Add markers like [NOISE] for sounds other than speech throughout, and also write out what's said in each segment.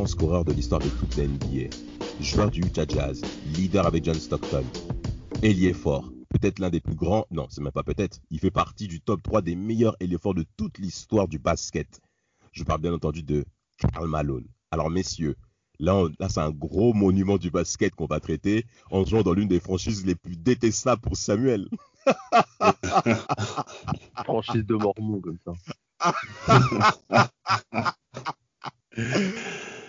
Grand scoreur de l'histoire de toute la NBA, joueur du Utah Jazz, leader avec John Stockton, ailier fort, peut-être l'un des plus grands, non, c'est même pas peut-être, il fait partie du top 3 des meilleurs ailiers forts de toute l'histoire du basket. Je parle bien entendu de Karl Malone. Alors messieurs, là, là c'est un gros monument du basket qu'on va traiter en jouant dans l'une des franchises les plus détestables pour Samuel. [LAUGHS] Franchise de Mormon comme ça. [LAUGHS]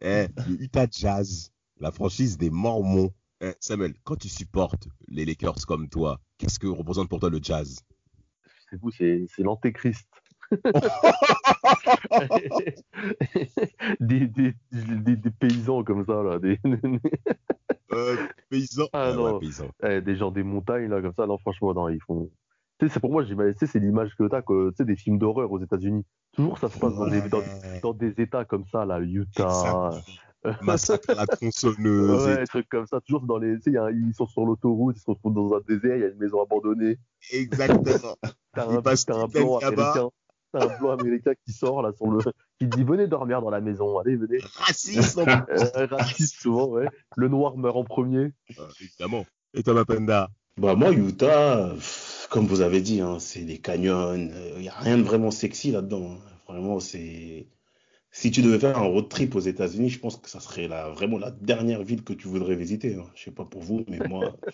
eh, le Utah Jazz, la franchise des Mormons. Eh, Samuel, quand tu supportes les Lakers comme toi, qu'est-ce que représente pour toi le Jazz? C'est vous, c'est l'antéchrist. [LAUGHS] des, des, des, paysans comme ça, là. Des... euh, paysans. Ah, non. paysans. Eh, des gens des montagnes, là, comme ça. Non, franchement, non, ils font. C'est pour moi, c'est l'image que tu as, que, des films d'horreur aux États-Unis. Toujours, ça se passe dans des, dans, des États comme ça, là, Utah. Massacre à la tronçonneuse. Ouais, des trucs comme ça. Toujours dans les. Tu sais, ils sont sur l'autoroute, ils se retrouvent dans un désert, il y a une maison abandonnée. Exactement. [LAUGHS] T'as un, un blanc américain. T'as un blanc américain qui sort là sur le. qui dit venez dormir dans la maison, allez, venez. Raciste euh, Raciste souvent, ouais. Le noir meurt en premier. Euh, évidemment. Et toi, Mapenda? Bah, moi, Utah comme vous avez dit, hein, c'est des canyons. Il euh, n'y a rien de vraiment sexy là-dedans. Hein. Vraiment, c'est. Si tu devais faire un road trip aux États-Unis, je pense que ça serait la, vraiment la dernière ville que tu voudrais visiter. Hein. Je sais pas pour vous, mais moi. [LAUGHS]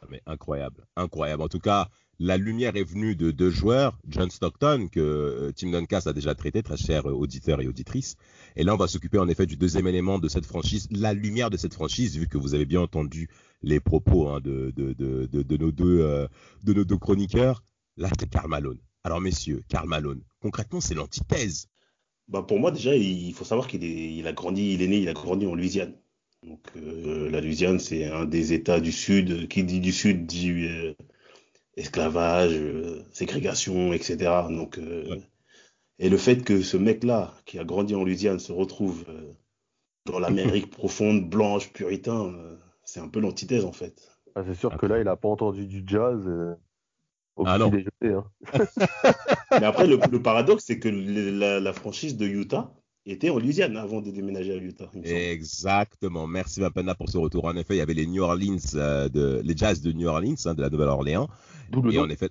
Ah, mais incroyable, incroyable. En tout cas, la lumière est venue de deux joueurs, John Stockton, que euh, Tim Duncan a déjà traité, très cher auditeur et auditrice. Et là, on va s'occuper en effet du deuxième élément de cette franchise, la lumière de cette franchise, vu que vous avez bien entendu les propos hein, euh, de nos deux chroniqueurs. Là, c'est Karl Malone. Alors, messieurs, Karl Malone, concrètement, c'est l'antithèse. Bah pour moi, déjà, il faut savoir qu'il est, a grandi, il est né, il a grandi en Louisiane. Donc, euh, la Louisiane, c'est un des États du Sud. Qui dit du Sud dit euh, esclavage, ségrégation, etc. Donc, et le fait que ce mec-là, qui a grandi en Louisiane, se retrouve dans l'Amérique [LAUGHS] profonde, blanche, puritain, c'est un peu l'antithèse en fait. Ah, c'est sûr que là, il n'a pas entendu du jazz euh, au ah Hein. [LAUGHS] [LAUGHS] Mais après, le, paradoxe, c'est que la, franchise de Utah était en Louisiane avant de déménager à Utah. Exactement. Merci Mapenda pour ce retour. En effet, il y avait les New Orleans, euh, de, les Jazz de New Orleans, hein, de la Nouvelle-Orléans. Et en effet,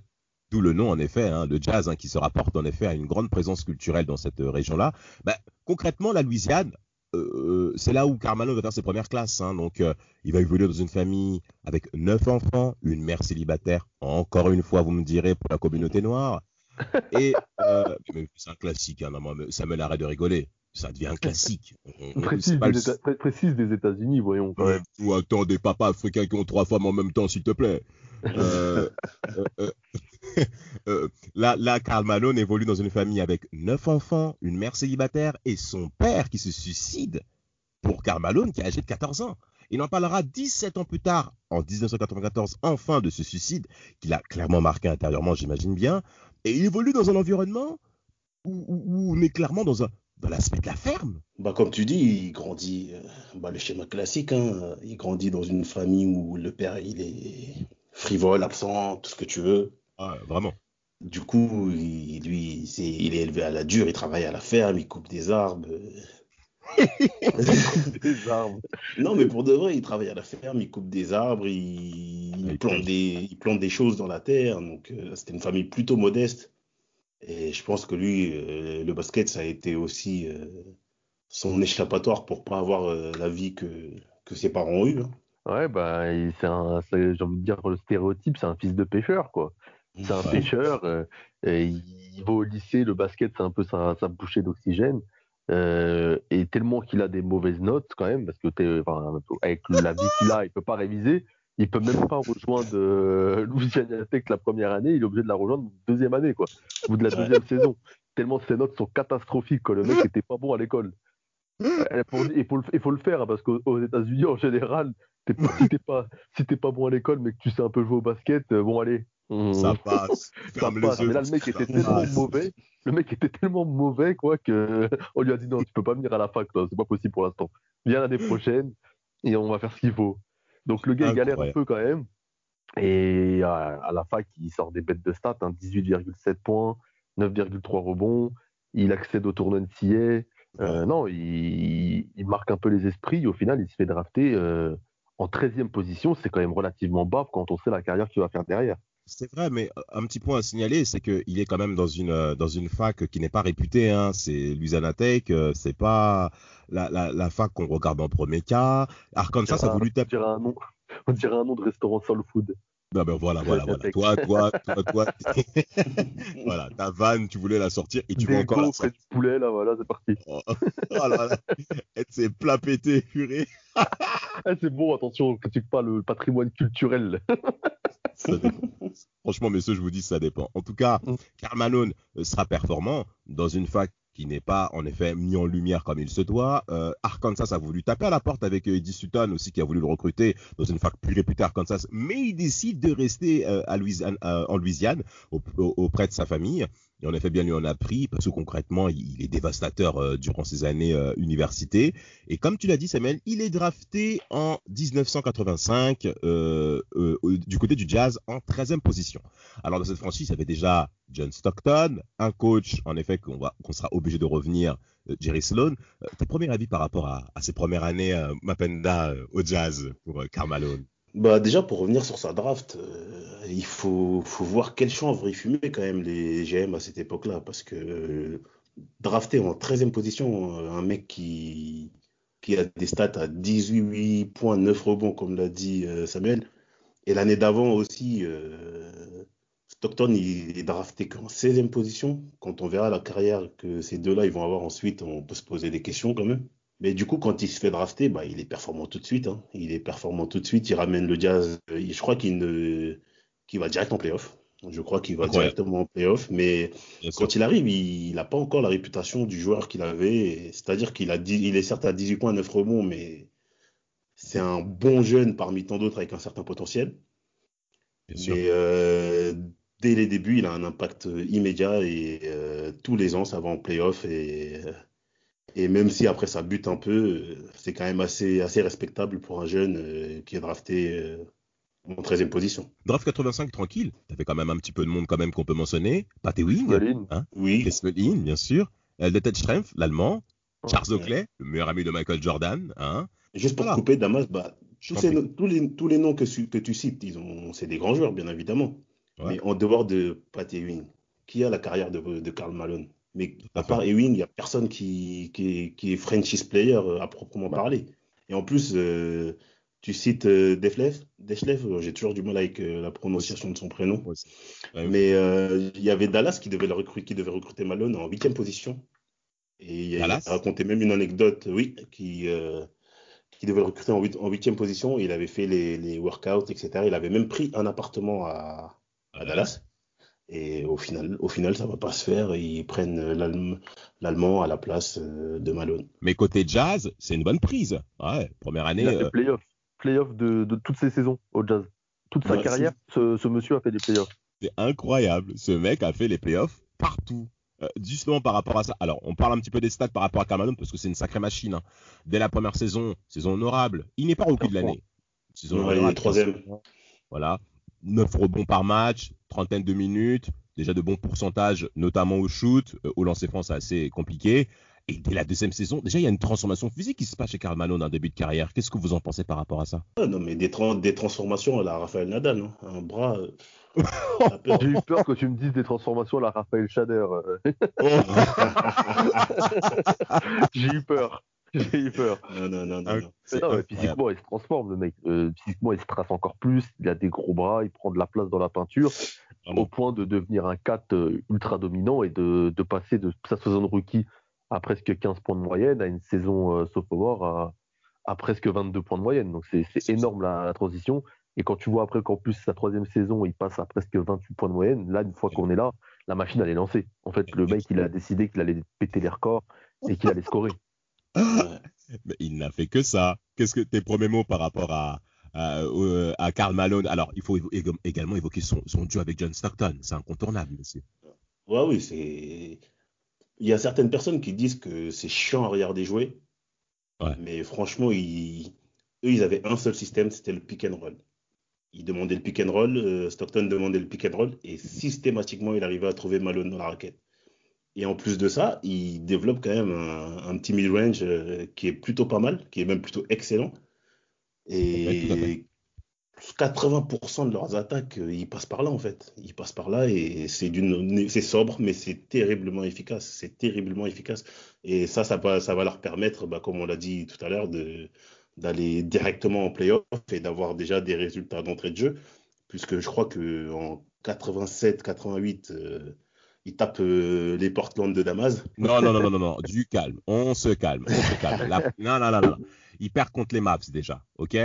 D'où le nom, en effet, hein, le jazz, qui se rapporte en effet à une grande présence culturelle dans cette région-là. Bah, concrètement, la Louisiane, euh, c'est là où Carmelo va faire ses premières classes. Hein. donc, euh, il va évoluer dans une famille avec neuf enfants, une mère célibataire, encore une fois, vous me direz, pour la communauté noire. Et euh, c'est un classique, hein, ça me l'arrête de rigoler. Ça devient un classique. précise, des États-Unis, voyons quand même. Ou attends des papas africains qui ont trois femmes en même temps, s'il te plaît. Euh, là, là, Karl Malone évolue dans une famille avec neuf enfants, une mère célibataire et son père qui se suicide pour Karl Malone qui a âgé de 14 ans. Il en parlera 17 ans plus tard, en 1994, enfin de ce suicide qu'il a clairement marqué intérieurement, j'imagine bien. Et il évolue dans un environnement où, on est clairement dans, l'aspect de la ferme. Bah, comme tu dis, il grandit, euh, bah, le schéma classique, hein, il grandit dans une famille où le père il est frivole, absent, tout ce que tu veux. Ah, vraiment. Du coup, il, lui, c'est, il est élevé à la dure, il travaille à la ferme, il coupe des arbres. [LAUGHS] des arbres. Non, mais pour de vrai, il travaille à la ferme, il coupe des arbres, il, plante, des, il plante des choses dans la terre. Donc, euh, c'était une famille plutôt modeste. Et je pense que lui, euh, le basket, ça a été aussi euh, son échappatoire pour pas avoir la vie que, que ses parents ont eue. Hein. Ouais, bah, c'est un, j'ai envie de dire, le stéréotype, c'est un fils de pêcheur, quoi. C'est un pêcheur, euh, et il va au lycée, le basket, c'est un peu sa, sa bouchée d'oxygène. Euh, et tellement qu'il a des mauvaises notes quand même, parce que avec la vie qu'il a, il peut pas réviser. Il peut même pas rejoindre euh, Louisiana Tech la première année, il est obligé de la rejoindre deuxième année, quoi, ou de la deuxième saison. Tellement ses notes sont catastrophiques, quoi. Le mec était pas bon à l'école. [LAUGHS] Il faut, le faire, hein, parce qu'aux États-Unis, en général, [LAUGHS] si t'es pas, si pas bon à l'école, mais que tu sais un peu jouer au basket, euh, bon, allez. Ça passe. [LAUGHS] ça passe. Mais là, le mec était tellement mauvais. Le mec était tellement mauvais, quoi, qu'on lui a dit non, tu peux pas venir à la fac, c'est pas possible pour l'instant. Viens l'année prochaine et on va faire ce qu'il faut. Donc le gars, il galère un peu quand même. Et à, la fac, il sort des bêtes de stats, 18,7 hein, points, 9,3 rebonds. Il accède au tournoi NCA. Euh, non, il, marque un peu les esprits. Au final, il se fait drafter euh, en 13e position. C'est quand même relativement bas quand on sait la carrière qu'il va faire derrière. C'est vrai, mais un petit point à signaler, c'est qu'il est quand même dans une, dans une fac qui n'est pas réputée. Hein. C'est Louisiana Tech, euh, c'est pas la, la, fac qu'on regarde en premier cas. Arkansas, ça a voulu taper. On dirait un nom de restaurant soul food. Non, ben voilà, voilà, voilà. Toi, toi, toi, toi. [LAUGHS] voilà, ta vanne, tu voulais la sortir et tu veux encore la sortir. de poulet, là, voilà, c'est parti. Oh, oh là là. Et c'est plat pété, purée. [LAUGHS] Eh, c'est bon, attention, que tu parles le patrimoine culturel. [LAUGHS] Franchement, messieurs, je vous dis, ça dépend. En tout cas, Carmanon mm. euh, sera performant dans une fac qui n'est pas en effet mis en lumière comme il se doit. Euh, Arkansas a voulu taper à la porte avec euh, Eddie Sutton aussi qui a voulu le recruter dans une fac plus réputée Arkansas, mais il décide de rester euh, Louisiane, en Louisiane auprès de sa famille. Et en effet, bien lui en a pris parce que concrètement, il, est dévastateur euh, durant ses années euh, université. Et comme tu l'as dit, Samuel, il est drafté en 1985 euh, du côté du Jazz en 13e position. Alors dans cette franchise, il y avait déjà John Stockton, un coach, en effet, qu'on sera obligé de revenir, Jerry Sloan. tes premiers avis par rapport à, à ses premières années Mapenda au Jazz pour Carmalone bah déjà pour revenir sur sa draft, euh, il faut, voir quel chanvre il fumait quand même les GM à cette époque-là parce que euh, drafter en 13e position euh, un mec qui, a des stats à 18 points, 9 rebonds comme l'a dit Samuel et l'année d'avant aussi Stockton il est drafté qu'en 16e position. Quand on verra la carrière que ces deux-là ils vont avoir ensuite, on peut se poser des questions quand même. Mais du coup, quand il se fait drafter, bah, il est performant tout de suite. Hein. Il est performant tout de suite. Il ramène le jazz. Euh, je crois qu'il ne... va direct en playoff. Je crois qu'il va directement en playoff. Mais quand il arrive, il n'a pas encore la réputation du joueur qu'il avait. C'est-à-dire qu'il a il est certes à 18 points, 9 rebonds, mais c'est un bon jeune parmi tant d'autres avec un certain potentiel. Bien Et euh, dès les débuts, il a un impact immédiat et euh, tous les ans, ça va en playoff. Et et même si après ça bute un peu, euh, c'est quand même assez, assez respectable pour un jeune euh, qui est drafté euh, en 13e position. Draft 85, tranquille. T'avais quand même un petit peu de monde quand même qu'on peut mentionner. Pat Ewing, hein oui. bien sûr. Ted Strempf, l'allemand. Charles Oakley, le meilleur ami de Michael Jordan. Hein. Juste pour couper, Damas, bah, tous, les, tous les noms que, que tu cites, c'est des grands joueurs, bien évidemment. Mais en dehors de Pat Ewing, qui a la carrière de, de Karl Malone? Mais à part Ewing, il n'y a personne qui, qui, qui est franchise player euh, à proprement parler. Et en plus, euh, tu cites euh, Deflev, euh, j'ai toujours du mal avec la prononciation de son prénom. Mais il y avait Dallas qui devait, le recruter, qui devait recruter Malone en huitième position. Et il a raconté même une anecdote, oui, qui, qui devait le recruter en huitième position. Il avait fait les, les, workouts, etc. Il avait même pris un appartement à, à Dallas. Et au final, au final, ça va pas se faire. Ils prennent l'allemand à la place euh, de Malone. Mais côté jazz, c'est une bonne prise. Ouais, première année. Il a fait euh, playoff, playoff de, de, toutes ses saisons au jazz. Toute sa carrière, ce, monsieur a fait des playoffs. C'est incroyable. Ce mec a fait les playoffs partout. Euh, justement par rapport à ça. Alors, on parle un petit peu des stats par rapport à Carmelo parce que c'est une sacrée machine. Hein. Dès la première saison, saison honorable. Il n'est pas rookie de l'année. Saison honorable. troisième. Voilà. 9 rebonds par match, trentaine de minutes, déjà de bons pourcentages, notamment au shoot. Euh, au lancer franc, c'est assez compliqué. Et dès la deuxième saison, déjà, il y a une transformation physique qui se passe chez Karl Malone en début de carrière. Qu'est-ce que vous en pensez par rapport à ça? Ah Non, mais des, des transformations à la Raphaël Nadal. Hein. Un bras. Euh, [LAUGHS] J'ai eu peur que tu me dises des transformations à la Raphaël Shader. Oh. [LAUGHS] J'ai eu peur. [LAUGHS] J'ai eu peur. Non, non, non. non, physiquement, il se transforme, le mec. Euh, physiquement, il se trace encore plus. Il a des gros bras, il prend de la place dans la peinture, au point de devenir un 4 euh, ultra dominant et de, de passer de sa saison de rookie à presque 15 points de moyenne à une saison euh, sophomore à, à, presque 22 points de moyenne. Donc, c'est énorme la, transition. Et quand tu vois après qu'en plus sa troisième saison, il passe à presque 28 points de moyenne, là, une fois qu'on est là, la machine elle est lancée. En fait, le mec, il a décidé qu'il allait péter les records et qu'il allait scorer. [LAUGHS] Mais il n'a fait que ça. Qu'est-ce que tes premiers mots par rapport à, à, Karl Malone? Alors, il faut également évoquer son, son duo avec John Stockton. C'est incontournable aussi. Ouais, oui, c'est. Il y a certaines personnes qui disent que c'est chiant à regarder jouer. Mais franchement, ils... eux, ils avaient un seul système, c'était le pick and roll. Ils demandaient le pick and roll, euh, Stockton demandait le pick and roll, et systématiquement, il arrivait à trouver Malone dans la raquette. Et en plus de ça, il développe quand même un, petit mid-range euh, qui est plutôt pas mal, qui est même plutôt excellent. Et 80% de leurs attaques, euh, ils passent par là en fait. Ils passent par là et c'est d'une, c'est sobre, mais c'est terriblement efficace. C'est terriblement efficace. Et ça, ça va, ça va leur permettre, bah, comme on l'a dit tout à l'heure, de, d'aller directement en playoff et d'avoir déjà des résultats d'entrée de jeu, puisque je crois que en 87, 88, il tape euh, les Portland de Damas. Non, non, non, non, non, non, [LAUGHS] du calme. On se calme, on se calme. [LAUGHS] Non, non, non, non. Il perd contre les Maps déjà, ok?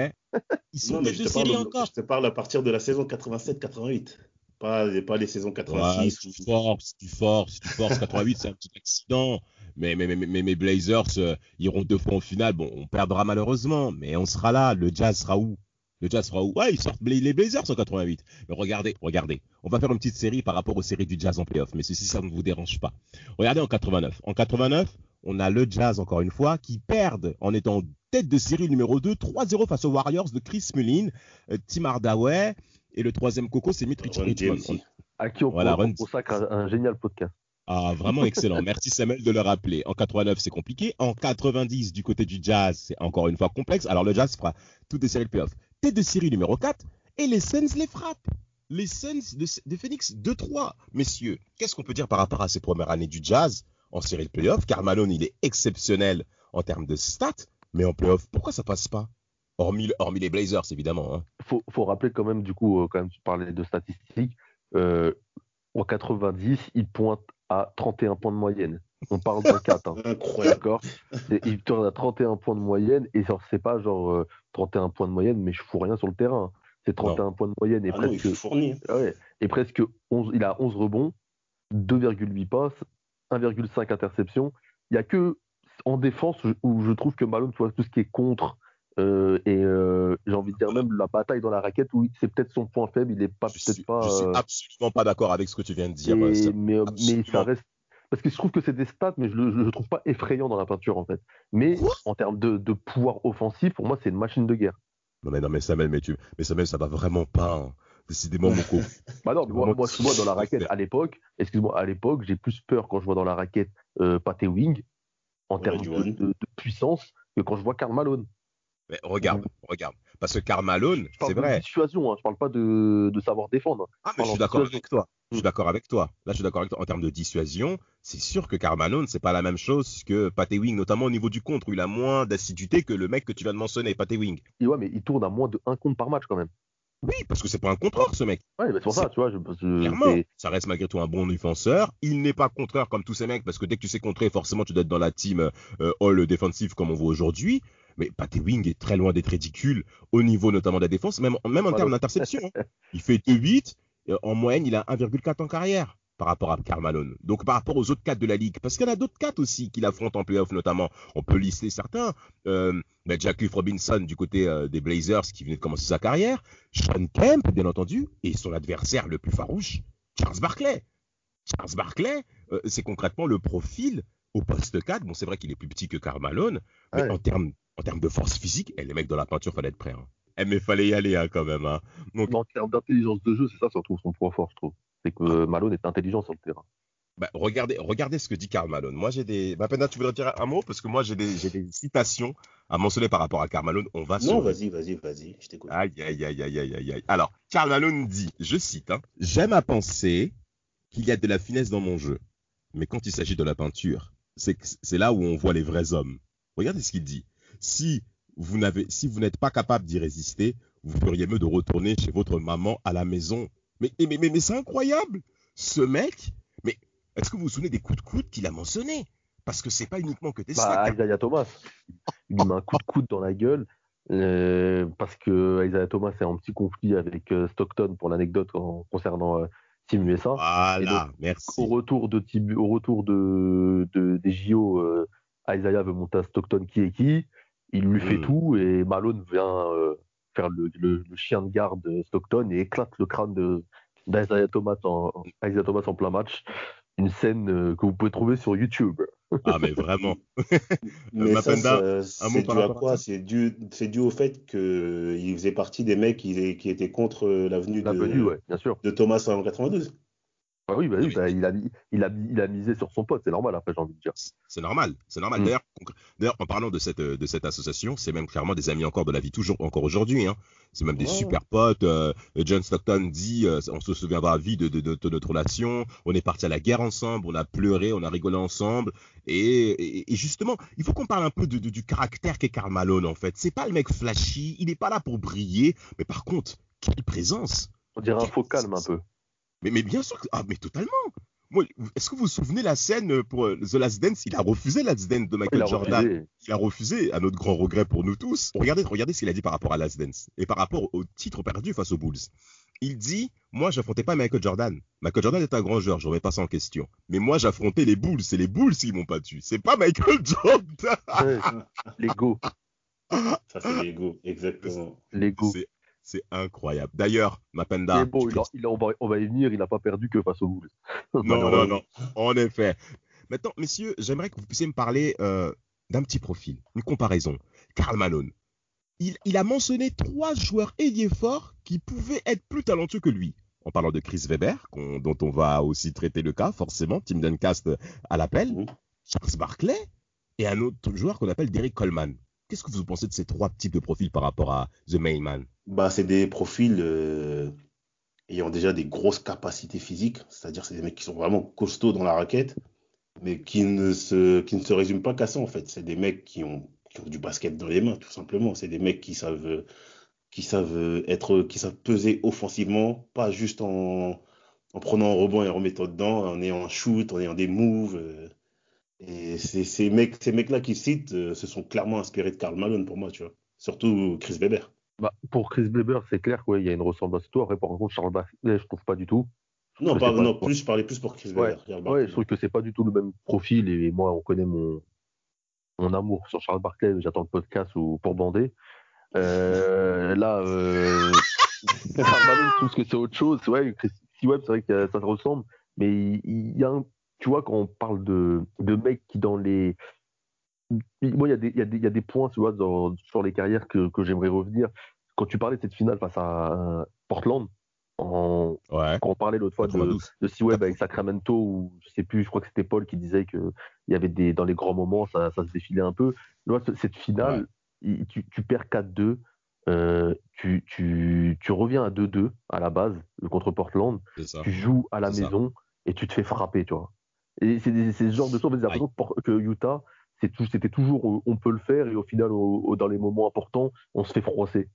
Ils sont non, série encore. Je te parle à partir de la saison 87-88. Pas, pas les saisons 86. si tu forces, tu forces, tu forces 88, c'est un petit accident. Mais, mais, mais, mes Blazers euh, iront deux fois en finale. Bon, on perdra malheureusement, mais on sera là. Le Jazz sera où? Le Jazz sera où? Ouais, ils sortent les Blazers en 88. Mais regardez, regardez. On va faire une petite série par rapport aux séries du Jazz en playoff. Mais ceci, ça ne vous dérange pas. Regardez en 89. En 89, on a le Jazz, encore une fois, qui perdent en étant tête de série numéro 2, 3-0 face aux Warriors de Chris Mullin, euh, Tim Hardaway. Et le troisième coco, c'est Mitch Richmond. À qui on, voilà, consacre un génial podcast. Ah, vraiment excellent. Merci Samuel de le rappeler. En 89, c'est compliqué. En 90, du côté du Jazz, c'est encore une fois complexe. Alors le Jazz fera toutes les séries de playoffs. Tête de série numéro 4 et les Suns les frappent. Les Suns de, Phoenix 2-3. Messieurs, qu'est-ce qu'on peut dire par rapport à ces premières années du Jazz en série de playoffs Car Malone, il est exceptionnel en termes de stats, mais en playoffs, pourquoi ça passe pas? Hormis, hormis les Blazers, évidemment. Hein. Faut, faut rappeler quand même, du coup, euh, quand même, tu parlais de statistiques. Euh, en 90, il pointe à 31 points de moyenne. On parle d'un 4. Hein. [LAUGHS] Incroyable. D'accord? Il tourne à 31 points de moyenne et genre, c'est pas genre 31 euh, points de moyenne, mais je fous rien sur le terrain. C'est 31 points de moyenne et ah presque. il, ouais, et presque 11, il a 11 rebonds, 2,8 passes, 1,5 interceptions. Il n'y a que en défense où je trouve que Malone, tout ce qui est contre, euh, et euh, j'ai envie de dire même la bataille dans la raquette où c'est peut-être son point faible, il est pas peut-être pas. Je suis euh, absolument pas d'accord avec ce que tu viens de dire. mais, mais, ça reste parce que je trouve que c'est des stats, mais je le, trouve pas effrayant dans la peinture en fait. Mais en termes de, de, pouvoir offensif, pour moi c'est une machine de guerre. Non mais non mais Samuel, mais tu, mais Samuel, ça va vraiment pas. Hein. Décidément mon coup. [LAUGHS] bah non, moi, moi, moi, dans la raquette à l'époque, excuse-moi, à l'époque, j'ai plus peur quand je vois dans la raquette euh, Wing en termes de, de, puissance que quand je vois Karl Malone. Mais regarde, regarde. Parce que Carmalone, c'est vrai. De dissuasion, hein, je parle pas de, savoir défendre. Ah, mais je suis d'accord avec toi. Je suis d'accord avec toi. Là, je suis d'accord avec toi. En termes de dissuasion, c'est sûr que Carmalone, c'est pas la même chose que Paté Wing, notamment au niveau du contre, où il a moins d'assiduité que le mec que tu viens de mentionner, Paté Wing. Et ouais, mais il tourne à moins de un compte par match quand même. Oui, parce que c'est pas un contreur, ce mec. Ouais, c'est pour ça, tu vois. Je, Clairement, ça reste malgré tout un bon défenseur. Il n'est pas contreur comme tous ces mecs, parce que dès que tu sais contrer, forcément, tu dois être dans la team euh, all defensive comme on voit aujourd'hui. Mais Patty Wing est très loin d'être ridicule au niveau notamment de la défense, même, même en termes d'interception. Hein. Il fait 2-8, en moyenne, il a 1,4 en carrière par rapport à Carmalone. Donc par rapport aux autres 4 de la ligue, parce qu'il y en a d'autres 4 aussi qui l'affrontent en playoff notamment. On peut lister certains. Euh, Jacques Robinson du côté euh, des Blazers qui venait de commencer sa carrière. Sean Kemp, bien entendu, et son adversaire le plus farouche, Charles Barkley. Charles Barkley, euh, c'est concrètement le profil au poste 4. Bon, c'est vrai qu'il est plus petit que Carmalone, mais en termes en termes de force physique, et les mecs dans la peinture, fallait être prêts. Hein. Eh, mais fallait y aller hein, quand même. Hein. Donc... En termes d'intelligence de jeu, c'est ça surtout son point fort, je trouve. C'est que ah. Malone est intelligent sur le terrain. Bah, regardez, regardez ce que dit Karl Malone. Moi, j'ai des. Bah, tu voudrais dire un mot? Parce que moi, j'ai des, des, citations à mentionner par rapport à Karl Malone. On va Non, vas-y, vas-y, vas-y, je t'écoute. Aïe, aïe, aïe, aïe, aïe, aïe. Alors, Karl Malone dit, je cite, J'aime à penser qu'il y a de la finesse dans mon jeu. Mais quand il s'agit de la peinture, c'est là où on voit les vrais hommes. Regardez ce qu'il dit si vous n'avez, si vous n'êtes pas capable d'y résister, vous feriez mieux de retourner chez votre maman à la maison. Mais, mais, mais, mais c'est incroyable. Ce mec, mais est-ce que vous vous souvenez des coups de coude qu'il a mentionnés? Parce que c'est pas uniquement que des bah, Isaiah Thomas, il lui met un coup de coude dans la gueule. parce que Isaiah Thomas est en petit conflit avec Stockton pour l'anecdote concernant Team USA. Voilà, merci. Au retour de, au retour de, des JO, Isaiah veut monter à Stockton qui est qui? Il lui fait hmm. tout et Malone vient faire le, le, chien de garde de Stockton et éclate le crâne d'Isaiah Thomas, en, Thomas en plein match. Une scène euh, que vous pouvez trouver sur YouTube. Ah, mais vraiment. [LAUGHS] mais ça, c'est dû à quoi C'est dû, dû, au fait qu'il faisait partie des mecs qui, qui étaient contre l'avenue de, bien sûr. de Thomas en 92. Ah oui, bah, bah, il, a, il, a, il, a, misé sur son pote, c'est normal après, j'ai envie de dire. C'est normal, c'est normal. Mm. D'ailleurs, en parlant de cette, de cette association, c'est même clairement des amis encore de la vie, toujours encore aujourd'hui. Hein. C'est même des super potes. Euh, John Stockton dit, euh, on se souviendra à vie de, de, de, notre relation. On est parti à la guerre ensemble, on a pleuré, on a rigolé ensemble. Et, et, justement, il faut qu'on parle un peu du caractère qu'est Karl Malone en fait. C'est pas le mec flashy, il n'est pas là pour briller, mais par contre, quelle présence. On dirait un faux calme un peu. Mais, mais bien sûr, ah, mais totalement. Est-ce que vous vous souvenez la scène pour euh, The Last Dance? Il a refusé Last Dance de Michael Jordan. Il a refusé, à notre grand regret pour nous tous. Regardez, regardez ce qu'il a dit par rapport à Last Dance et par rapport au titre perdu face aux Bulls. Il dit Moi, j'affrontais pas Michael Jordan. Michael Jordan est un grand joueur, je remets pas ça en question. Mais moi, j'affrontais les Bulls. C'est les Bulls qui m'ont battu. C'est pas Michael Jordan. L'ego. Ça, c'est l'ego, exactement. L'ego. C'est incroyable. D'ailleurs, Mapenda. Bon, il on, va, y venir, il n'a pas perdu que face aux Bulls. [LAUGHS] non, non, non, en effet. Maintenant, messieurs, j'aimerais que vous puissiez me parler euh, d'un petit profil, une comparaison. Karl Malone. Il, a mentionné trois joueurs ailiers forts qui pouvaient être plus talentueux que lui. En parlant de Chris Weber, dont on va aussi traiter le cas, forcément, Tim Duncast à l'appel, Charles Barkley et un autre joueur qu'on appelle Derek Coleman. Qu'est-ce que vous pensez de ces trois types de profils par rapport à The Main Man? Bah, C'est des profils euh, ayant déjà des grosses capacités physiques, c'est-à-dire c'est des mecs qui sont vraiment costauds dans la raquette, mais qui ne se, qui ne se résument pas qu'à ça en fait. C'est des mecs qui ont, qui ont du basket dans les mains, tout simplement. C'est des mecs qui savent, qui savent être, qui savent peser offensivement, pas juste en, en prenant un rebond et en remettant dedans, en ayant un shoot, en ayant des moves. Euh, et ces mecs, ces mecs-là qui citent euh, se sont clairement inspirés de Karl Malone pour moi, tu vois. Surtout Chris Weber. Bah, pour Chris Weber, c'est clair qu'il y a une ressemblance. Toi, par contre, Charles Barkley, je trouve pas du tout. Non, pas, non plus, je parlais plus pour Chris Weber. Ouais, je trouve que c'est pas du tout le même profil. Et moi, on connaît mon, mon amour sur Charles Barkley. J'attends le podcast ou pour bander. Euh, là, euh, [LAUGHS] Charles Malone, je trouve que c'est autre chose. Ouais, Chris Webb, c'est vrai que ça se ressemble. Mais il y a un tu vois, quand on parle de, de mecs qui, dans les. Moi, il y, y, a des points, tu vois, sur les carrières que, que j'aimerais revenir. Quand tu parlais de cette finale face à Portland, en... quand on parlait l'autre fois de, de C-Web avec Sacramento, ou je sais plus, je crois que c'était Paul qui disait qu'il y avait des. Dans les grands moments, ça, ça se défilait un peu. Vois, cette finale, tu, tu, perds 4-2. Euh, tu, tu, tu, reviens à 2-2 à la base contre Portland, tu joues à la maison et tu te fais frapper, tu vois. Et c'est ce genre de choses, j'ai l'impression que Utah, c'était toujours euh, on peut le faire et au final, dans les moments importants, on se fait froisser.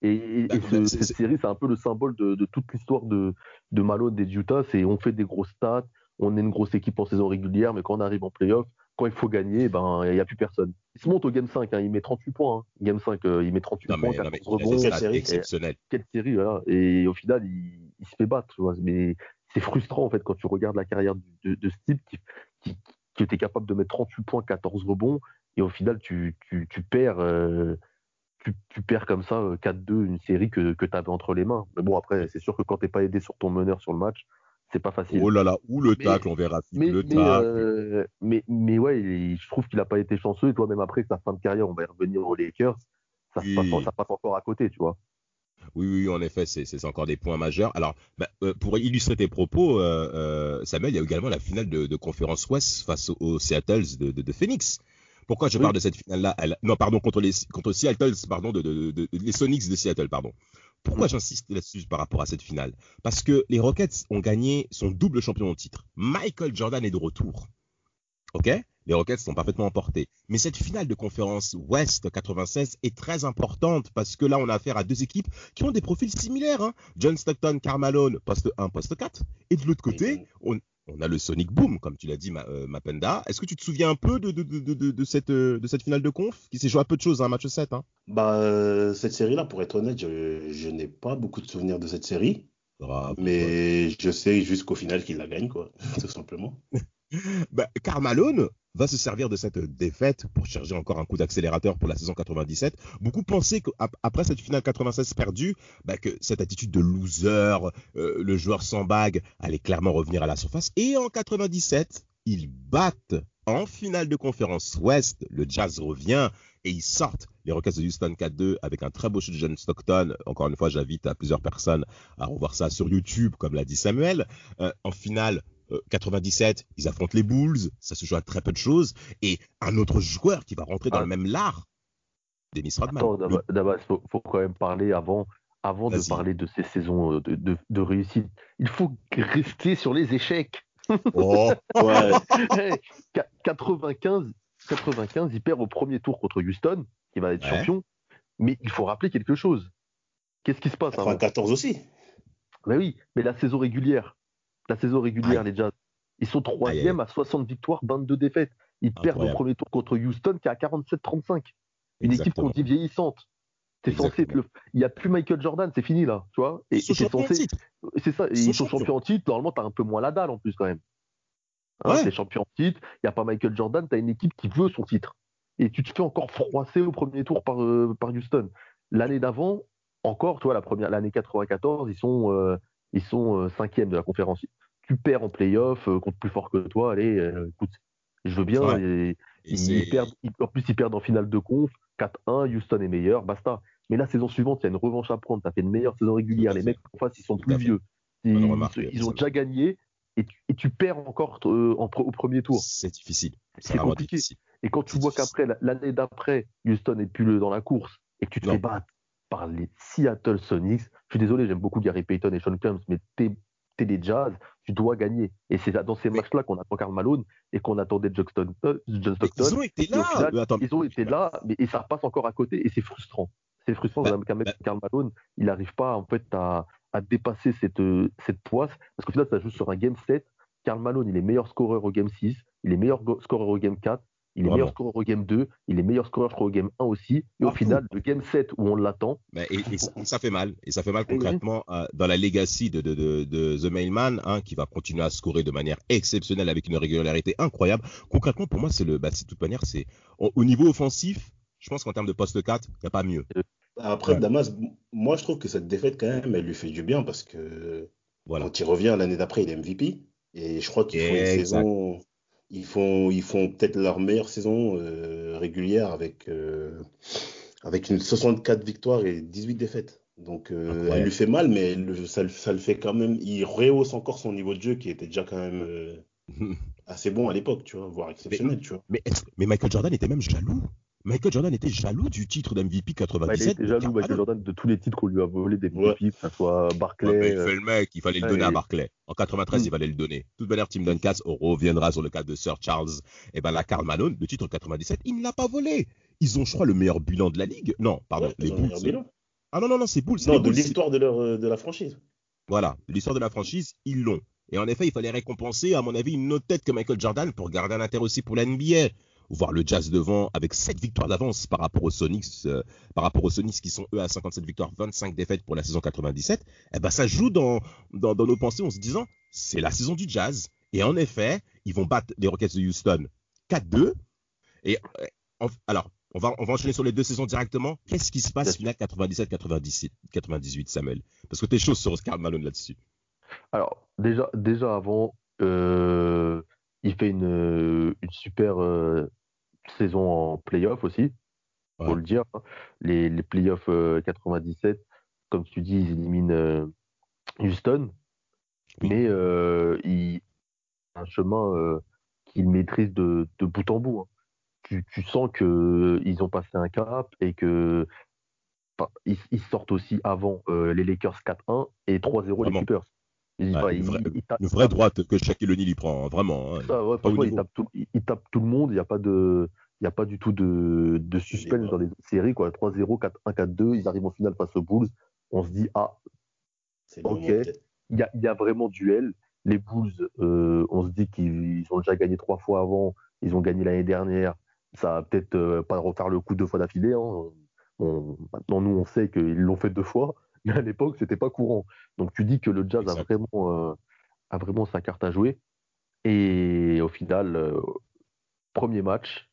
Et, bah, cette série, c'est un peu le symbole de, toute l'histoire de, de Malone et Utah. C'est on fait des grosses stats, on est une grosse équipe en saison régulière, mais quand on arrive en playoff, quand il faut gagner, ben il n'y a plus personne. Il se monte au game 5, hein, il met 38 points. Hein. Game 5, euh, il met 38 points, mais, Quelle série? exceptionnelle. Quelle série, voilà. Et au final, il, il se fait battre. Tu vois. Mais c'est frustrant en fait quand tu regardes la carrière de, de, ce type qui, qui, qui, était capable de mettre 38 points, 14 rebonds, et au final tu, tu, tu perds, euh, tu, tu, perds comme ça 4-2 euh, une série que, que tu avais entre les mains. Mais bon après c'est sûr que quand t'es pas aidé sur ton meneur sur le match, c'est pas facile. Oh là là, ou le tacle, on verra. Mais, le mais, euh, mais, mais, ouais, je trouve qu'il a pas été chanceux. Et toi même après sa fin de carrière, on va y revenir aux Lakers, ça, passe, ça passe encore à côté, tu vois. Oui, oui, en effet, c'est encore des points majeurs. Alors, bah, euh, pour illustrer tes propos, euh, euh, Samuel, il y a également la finale de, conférence Ouest face aux, Seattles de, Phoenix. Pourquoi je parle de cette finale-là Non, pardon, contre les contre Seattle, pardon, de, les Sonics de Seattle, pardon. Pourquoi j'insiste là-dessus par rapport à cette finale? Parce que les Rockets ont gagné son double champion de titre. Michael Jordan est de retour. OK? Les Rockets sont parfaitement emportés. Mais cette finale de conférence Ouest 96 est très importante parce que là, on a affaire à deux équipes qui ont des profils similaires. Hein. John Stockton, Carmalone, poste 1, poste 4. Et de l'autre côté, on, on a le Sonic Boom, comme tu l'as dit, euh, Mapenda. Est-ce que tu te souviens un peu de, de, cette, de cette finale de conf qui s'est joué à peu de choses, un hein, match 7 hein? Bah, Cette série-là, pour être honnête, je, n'ai pas beaucoup de souvenirs de cette série. mais je sais jusqu'au final qu'il la gagne, quoi, [LAUGHS] tout simplement. [LAUGHS] bah, Malone, va se servir de cette défaite pour chercher encore un coup d'accélérateur pour la saison 97. Beaucoup pensaient qu'après cette finale 96 perdue, bah, que cette attitude de loser, euh, le joueur sans bague, allait clairement revenir à la surface. Et en 97, ils battent en finale de conférence Ouest. Le Jazz revient et ils sortent les Rockets de Houston 4-2 avec un très beau shoot de John Stockton. Encore une fois, j'invite à plusieurs personnes à revoir ça sur YouTube, comme l'a dit Samuel. Euh, en finale, 97, euh, ils affrontent les Bulls, ça se joue à très peu de choses. Et un autre joueur qui va rentrer dans ah. le même lard, Dennis Rodman. Attends, il faut, quand même parler avant, avant de parler de ces saisons euh, de, de, réussite. Il faut rester sur les échecs. Oh, [LAUGHS] ouais. 95, 95, il perd au premier tour contre Houston, qui va être champion. Mais il faut rappeler quelque chose. Qu'est-ce qui se passe 94 aussi. Ben oui, mais la saison régulière, la saison régulière, les Jazz. Ils sont troisième à 60 victoires, 22 défaites. Ils perdent au premier tour contre Houston qui est à 47-35. Une équipe qu'on dit vieillissante. C'est censé Il n'y a plus Michael Jordan, c'est fini là, tu vois. Et, c'est censé. C'est ça. ils sont champions en titre. Normalement, tu as un peu moins la dalle en plus quand même. Hein, ouais. champion en titre. Il n'y a pas Michael Jordan. Tu as une équipe qui veut son titre. Et tu te fais encore froisser au premier tour par, euh, par Houston. L'année d'avant, encore, tu vois, la l'année 94, ils sont, euh, ils sont euh, cinquième de la conférence. Tu perds en playoff euh, contre plus fort que toi. Allez, euh, écoute, je veux bien. Et, ils perdent, en plus, ils perdent en finale de conf. 4-1, Houston est meilleur, basta. Mais la saison suivante, il y a une revanche à prendre. Tu as fait une meilleure saison régulière. Les mecs en face, ils sont plus vieux. Ils, ont déjà gagné et tu, perds encore au premier tour. C'est difficile. C'est compliqué. Et quand tu vois qu'après, l'année d'après, Houston n'est plus dans la course et que tu te fais battre par les Seattle Sonics. Je suis désolé, j'aime beaucoup Gary Payton et Sean Combs, mais t'es es des Jazz, tu dois gagner. Et c'est dans ces matchs-là qu'on attend Karl Malone et qu'on attendait John Stockton. Euh. Ils ont été là. ils ont été là, mais et ça passe encore à côté et c'est frustrant. C'est frustrant bah, qu'un mec bah Karl Malone, il n'arrive pas en fait à, à dépasser cette, cette poisse parce qu'au final, ça joue sur un game 7. Karl Malone, il est meilleur scoreur au game 6, il est meilleur scoreur au game 4, il est meilleur scoreur au game 2, il est meilleur scoreur, au game 1 aussi. Et au final, le game 7 où on l'attend. et, ça, fait mal. Et ça fait mal concrètement euh, dans la legacy de, de, The Mailman, hein, qui va continuer à scorer de manière exceptionnelle avec une régularité incroyable. Concrètement, pour moi, c'est le, bah, de toute manière, c'est au niveau offensif, je pense qu'en termes de poste 4, il n'y a pas mieux. Après, Damas, moi, je trouve que cette défaite, quand même, elle lui fait du bien parce que voilà. quand il revient l'année d'après, il est MVP. Et je crois qu'il faut une saison ils font, ils font peut-être leur meilleure saison euh, régulière avec, euh, avec une 64 victoires et 18 défaites. Donc euh, elle lui fait mal, mais ça, ça, le fait quand même. Il rehausse encore son niveau de jeu qui était déjà quand même [LAUGHS] assez bon à l'époque, tu vois, voire exceptionnel, mais, tu vois. Mais, mais Michael Jordan était même jaloux. Michael Jordan était jaloux du titre d'MVP 97. il était jaloux, Michael Jordan, de tous les titres qu'on lui a volé des MVP, que ce soit Barclay. il fait le mec, il fallait le donner à Barclay. En 93, mm. il fallait le donner. De toute manière, Tim Duncan, on reviendra sur le cas de Sir Charles. Et ben la Karl Malone, le titre 97, il ne l'a pas volé. Ils ont, je crois, le meilleur bilan de la ligue. Non, pardon, les Bulls. Ah non, non, non, c'est Bulls. Non, de l'histoire de, leur, euh, de la franchise. Voilà, de l'histoire de la franchise, ils l'ont. Et en effet, il fallait récompenser, à mon avis, une autre tête que Michael Jordan pour garder un intérêt aussi pour la NBA voir le Jazz devant avec 7 victoires d'avance par rapport aux Sonics, euh, par rapport aux Sonics qui sont eux à 57 victoires, 25 défaites pour la saison 97, eh ben ça joue dans, dans, nos pensées en se disant c'est la saison du Jazz. Et en effet, ils vont battre les Rockets de Houston 4-2. Et euh, alors, on va, on va enchaîner sur les deux saisons directement. Qu'est-ce qui se passe finale 97-98, Samuel? Parce que t'es chaud sur Oscar Malone là-dessus. Alors, déjà, déjà avant, euh, il fait une, une super saison en playoff aussi, faut le dire. Hein. Les, les playoffs 97, euh, comme tu dis, ils éliminent euh, Houston, mais euh, il un chemin qu'ils maîtrisent de, de, bout en bout. Hein. Tu, tu, sens qu'ils ont passé un cap et que ils, sortent aussi avant les Lakers 4-1 et 3-0 les Clippers. Une, vraie, droite que Shaquille O'Neal y prend, hein, vraiment. Hein. il, tape tout, il, tape tout, le monde, il n'y a pas de il n'y a pas du tout de, de suspense dans les séries. 3-0, 4-1, 4-2, ils arrivent en finale face aux Bulls. On se dit, ah, ok, il y a, y a, vraiment duel. Les Bulls, on se dit qu'ils ont déjà gagné trois fois avant, ils ont gagné l'année dernière. Ça va peut-être pas refaire le coup deux fois d'affilée. Hein. maintenant, nous, on sait qu'ils l'ont fait deux fois, [LAUGHS] mais à l'époque, c'était pas courant. Donc, tu dis que le Jazz a vraiment, a vraiment sa carte à jouer. Et au final, premier match,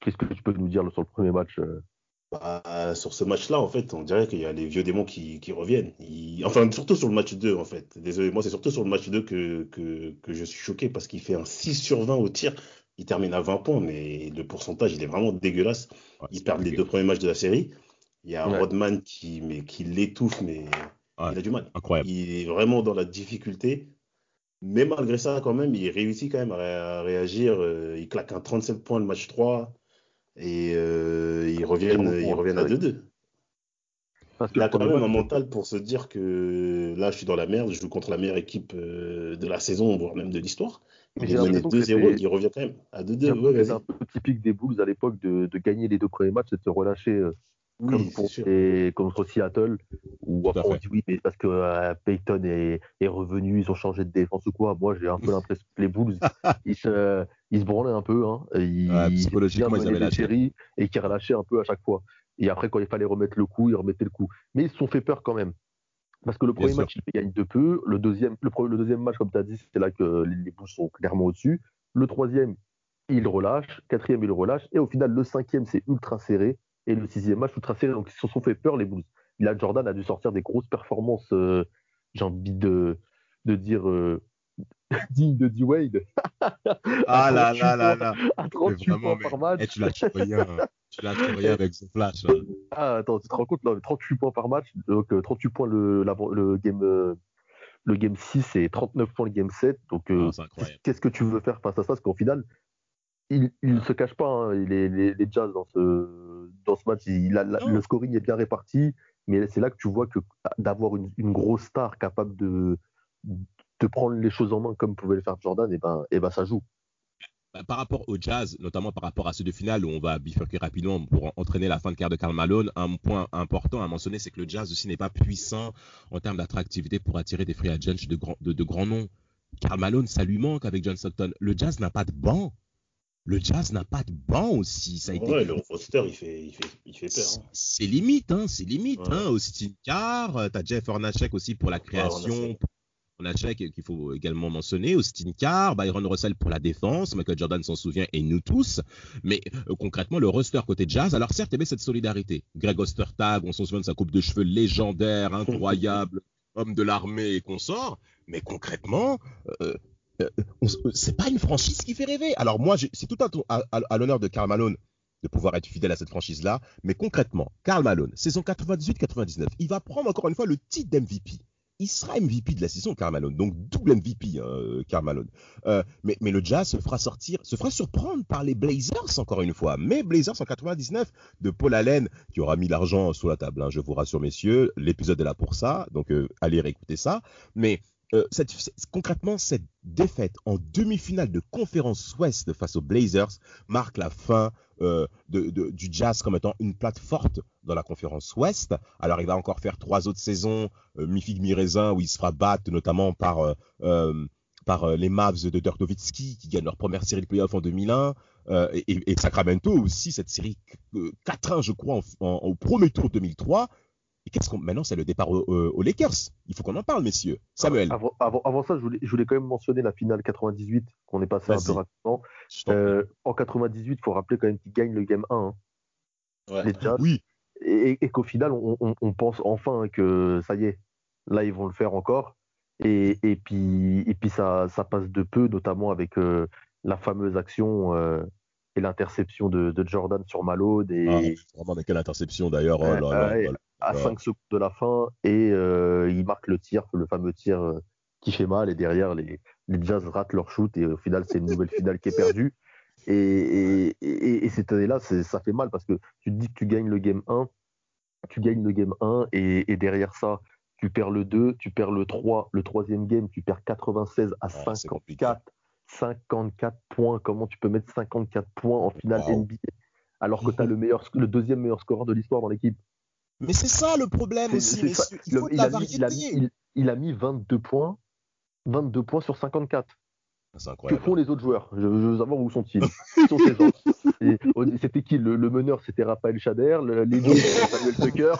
qu'est-ce que tu peux nous dire sur le premier match bah, sur ce match-là, en fait, on dirait qu'il y a les vieux démons qui, qui reviennent. Enfin, surtout sur le match 2, en fait. Désolé, moi, c'est surtout sur le match 2 que, que, que je suis choqué parce qu'il fait un 6 sur 20 au tir. Il termine à 20 points, mais le pourcentage, il est vraiment dégueulasse. Ils perdent les deux premiers matchs de la série. Il y a Rodman qui, mais, qui l'étouffe, mais il a du mal. Incroyable. Il est vraiment dans la difficulté. Mais malgré ça, quand même, il réussit quand même à, réagir. Euh, il claque un 37 points le match 3 et euh, ils reviennent, ils reviennent à 2-2. Parce il a quand même un mental pour se dire que là, je suis dans la merde, je joue contre la meilleure équipe euh, de la saison, voire même de l'histoire. Il est 2-0, il revient quand même à 2-2. c'est un peu typique des Bulls à l'époque de, de, gagner les deux premiers matchs et de se relâcher euh, comme contre Seattle, où après on dit oui, mais parce que euh, Peyton est, est, revenu, ils ont changé de défense ou quoi. Moi, j'ai un peu l'impression que les Bulls, [LAUGHS] ils, se, ils se branlaient un peu. Hein, ils, ouais, psychologiquement, ils avaient. Et qui relâchaient un peu à chaque fois. Et après, quand il fallait remettre le coup, ils remettaient le coup. Mais ils se sont fait peur quand même. Parce que le premier match, ils gagnent de peu. Le deuxième, le, le deuxième match, comme tu as dit, c'est là que les Bulls sont clairement au-dessus. Le troisième, ils relâchent. Quatrième, ils relâchent. Et au final, le cinquième, c'est ultra serré et le sixième match ultra serré. Donc ils se sont fait peur les Bulls. Là, Jordan a dû sortir des grosses performances, euh, j'ai envie de, de dire, euh, [LAUGHS] digne de D-Wade. [LAUGHS] ah là là là là. À 38 points par match. Eh, tu l'as [LAUGHS] l'as trouvé avec ce flash. Ah, attends, tu te rends compte, là, 38 points par match. Donc 38 euh, points le, le game. le game 6 et 39 points le game 7. Donc, ah, qu'est-ce que tu veux faire face à ça? Parce qu'au final, il ne se cache pas, hein, les, les, Jazz dans ce, dans ce match, il a, le scoring est bien réparti, mais c'est là que tu vois que d'avoir une, une, grosse star capable de, de prendre les choses en main comme pouvait le faire Jordan, et eh ben, et eh ben ça joue. Bah, par rapport au Jazz, notamment par rapport à ceux de finale où on va bifurquer rapidement pour entraîner la fin de carrière de Karl Malone, un point important à mentionner, c'est que le Jazz aussi n'est pas puissant en termes d'attractivité pour attirer des free agents de, de, de grands noms. Karl Malone, ça lui manque avec John Stockton. Le Jazz n'a pas de banc le Jazz n'a pas de banc aussi. Ça a été... Ouais, le roster, il fait, il fait, il fait peur. Hein. C'est limite, hein, c'est limite. Ouais. Hein, Austin Carr, euh, t'as Jeff Hornacek aussi pour la création. Hornacek qu'il faut également mentionner, Austin Carr, Byron Russell pour la défense, Michael Jordan s'en souvient et nous tous. Mais euh, concrètement, le roster côté Jazz, alors certes, il y avait cette solidarité. Greg Ostertag, on s'en souvient de sa coupe de cheveux légendaire, [LAUGHS] incroyable, homme de l'armée et consort. Mais concrètement, euh, euh, c'est pas une franchise qui fait rêver. Alors moi, c'est tout à, à, l'honneur de Karl Malone de pouvoir être fidèle à cette franchise-là. Mais concrètement, Karl Malone, saison 98-99, il va prendre encore une fois le titre d'MVP. Il sera MVP de la saison, Karl Malone. Donc double MVP, hein, Karl Malone. Euh, mais, le Jazz se fera sortir, se fera surprendre par les Blazers encore une fois. Mais Blazers en 99 de Paul Allen qui aura mis l'argent sous la table. Hein, je vous rassure, messieurs. L'épisode est là pour ça. Donc euh, allez réécouter ça. Mais euh, concrètement, cette défaite en demi-finale de conférence Ouest face aux Blazers marque la fin euh, du Jazz comme étant une plate forte dans la conférence Ouest. Alors, il va encore faire trois autres saisons, euh, mi-figue, où il se fera battre notamment par, euh, les Mavs de Dirk Nowitzki qui gagnent leur première série de playoffs en 2001. Et, Sacramento aussi, cette série 4-1, je crois, en, au premier tour 2003 qu'est-ce qu'on maintenant c'est le départ aux, Lakers. Il faut qu'on en parle, messieurs. Samuel. Avant, ça, je voulais, je voulais, quand même mentionner la finale 98 qu'on est passé un peu rapidement. Euh, en 98, il faut rappeler quand même qu'ils gagnent le game 1. Hein. Les Oui. Et, qu'au final, on, pense enfin que ça y est, là ils vont le faire encore. Et, et puis, et puis ça, ça, passe de peu, notamment avec euh, la fameuse action euh, et l'interception de, Jordan sur Malone. Et... Ah, vraiment, quelle interception d'ailleurs. Oh à 5 secondes de la fin et euh, il marque le tir, le fameux tir euh, qui fait mal et derrière les, les Jazz ratent leur shoot et au final c'est une nouvelle finale qui est perdue. Et, et, et, cette année-là, ça fait mal parce que tu te dis que tu gagnes le game 1, tu gagnes le game 1 et, derrière ça, tu perds le 2, tu perds le 3, le troisième game, tu perds 96 à 54. 54 points, comment tu peux mettre 54 points en finale NBA alors que tu as [LAUGHS] le, meilleur, le deuxième meilleur scoreur de l'histoire dans l'équipe? Mais c'est ça le problème aussi, Il, a mis, 22 points, 22 points sur 54. Que font les autres joueurs? Je, veux savoir où sont-ils. sont ces gens? C'était qui le, meneur, c'était Raphaël Chader. L'ailier, c'était Samuel Tucker.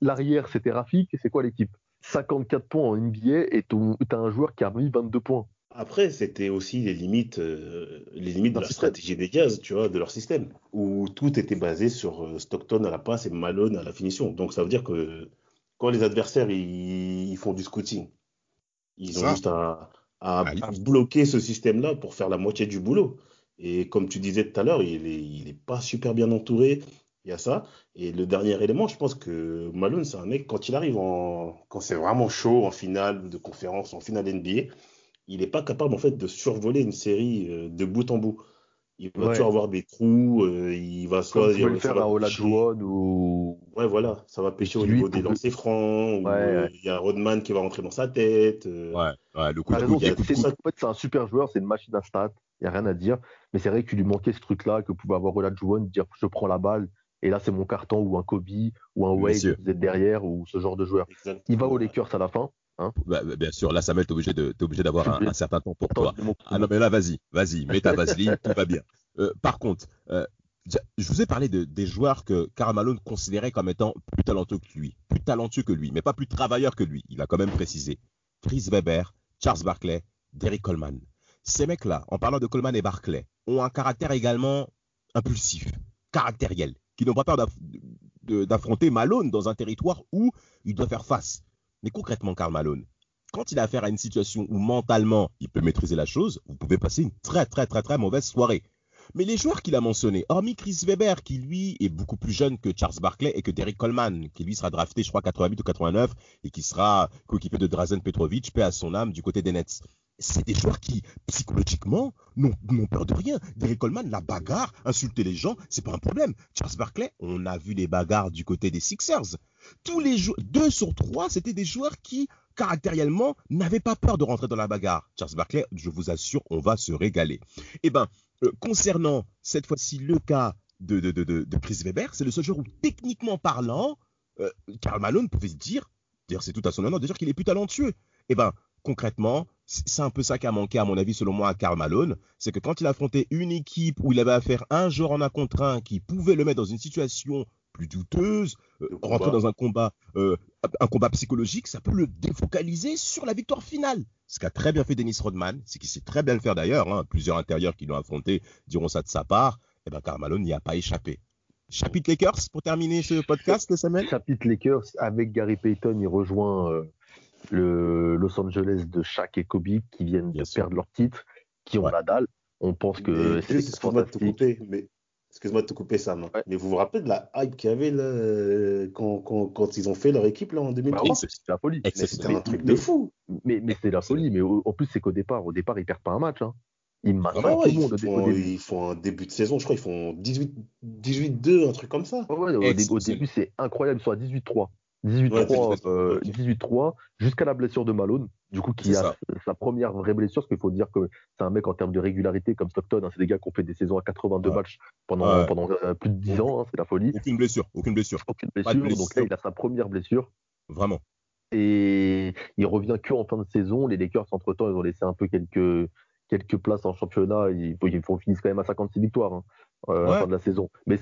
L'arrière, c'était Rafik. C'est quoi l'équipe? 54 points en NBA et tu as un joueur qui a mis 22 points. Après, c'était aussi les limites, euh, les limites de la stratégie des Jazz, tu vois, de leur système, où tout était basé sur euh, Stockton à la passe et Malone à la finition. Donc ça veut dire que quand les adversaires ils, font du scouting, ils ont juste à, à, bloquer ce système-là pour faire la moitié du boulot. Et comme tu disais tout à l'heure, il n'est il est pas super bien entouré. Il y a ça. Et le dernier élément, je pense que Malone, c'est un mec, quand il arrive en. Quand c'est vraiment chaud en finale de conférence, en finale NBA, il n'est pas capable en fait de survoler une série euh, de bout en bout. Il va toujours avoir des trous, euh, il va soit. il va le faire à Olajuwon ou. Ouais, voilà, ça va pêcher au niveau des lancers francs, euh, il y a Rodman qui va rentrer dans sa tête. Ouais, ouais, le coup de C'est un super joueur, c'est une machine à stats, il n'y a rien à dire. Mais c'est vrai qu'il lui manquait ce truc-là, que pouvait avoir Olajuwon, dire je prends la balle, et là, c'est mon carton ou un Kobe ou un Wade, vous êtes derrière ou ce genre de joueur. Il va aux Lakers à la fin. Hein bah, bah, bien sûr, là, Samuel, t'es obligé de, obligé d'avoir un, certain temps pour toi. Ah non, mais là, vas-y, vas-y, mets ta vaseline, tout va bien. [LAUGHS] Euh, par contre, euh, je vous ai parlé de, des joueurs que Malone considérait comme étant plus talentueux que lui, plus talentueux que lui, mais pas plus travailleurs que lui. Il a quand même précisé. Chris Weber, Charles Barkley, Derrick Coleman. Ces mecs-là, en parlant de Coleman et Barkley, ont un caractère également impulsif, caractériel qui n'ont pas peur d'affronter Malone dans un territoire où il doit faire face. Mais concrètement, Karl Malone, quand il a affaire à une situation où mentalement il peut maîtriser la chose, vous pouvez passer une très très très très mauvaise soirée. Mais les joueurs qu'il a mentionnés, hormis Chris Weber, qui lui est beaucoup plus jeune que Charles Barkley et que Derek Coleman, qui lui sera drafté, je crois, 88 ou 89, et qui sera coéquipier de Drazen Petrovic, paix à son âme, du côté des Nets c'est des joueurs qui, psychologiquement, n'ont peur de rien. Derek Coleman, la bagarre, insulter les gens, c'est pas un problème. Charles Barkley, on a vu les bagarres du côté des Sixers. Tous les joueurs, deux sur trois, c'était des joueurs qui, caractériellement, n'avaient pas peur de rentrer dans la bagarre. Charles Barkley, je vous assure, on va se régaler. Eh ben, euh, concernant cette fois-ci le cas de, Chris Weber, c'est le seul joueur où, techniquement parlant, euh, Karl Malone pouvait se dire, dire c'est tout à son honneur de dire qu'il est plus talentueux. Eh ben, concrètement, c'est un peu ça qui a manqué, à mon avis, selon moi, à Karl Malone. C'est que quand il affrontait une équipe où il avait à faire un joueur en un contre un qui pouvait le mettre dans une situation plus douteuse, euh, rentrer dans un combat, euh, un combat psychologique, ça peut le défocaliser sur la victoire finale. Ce qu'a très bien fait Dennis Rodman, c'est qu'il sait très bien le faire d'ailleurs. Hein. plusieurs intérieurs qui l'ont affronté diront ça de sa part. Et eh ben Karl Malone n'y a pas échappé. Chapitre Lakers pour terminer ce podcast, Samuel. Chapitre Lakers avec Gary Payton, il rejoint euh, le Los Angeles de Shaq et Kobe qui viennent de perdre leur titre, qui ont la dalle. On pense que c'est excuse-moi de te couper, mais excuse-moi de te couper Sam. Mais vous vous rappelez de la hype qu'il y avait là, quand, quand, quand, ils ont fait leur équipe là en 2003 bah C'était la folie. C'était un truc de fou. Mais, mais c'est la folie. Mais en plus, c'est qu'au départ, au départ, ils perdent pas un match. Hein. Ils ah tout le monde. Font, ils font un début de saison, je crois, ils font 18-2, un truc comme ça. Ouais, au, au, début, c'est incroyable. Ils sont à 18-3. 18-3 euh, jusqu'à la blessure de Malone, du coup, qui a sa première vraie blessure, parce qu'il faut dire que c'est un mec en termes de régularité comme Stockton, hein, c'est des gars qui ont fait des saisons à 82 matchs pendant, pendant euh, plus de 10 ans, hein, c'est la folie. Aucune blessure, aucune blessure. Aucune blessure, donc là, il a sa première blessure. Vraiment. Et il revient que en fin de saison. Les Lakers, entre-temps, ils ont laissé un peu quelques, quelques places en championnat. Ils, ils finir quand même à 56 victoires hein, euh, à la fin de la saison. Mais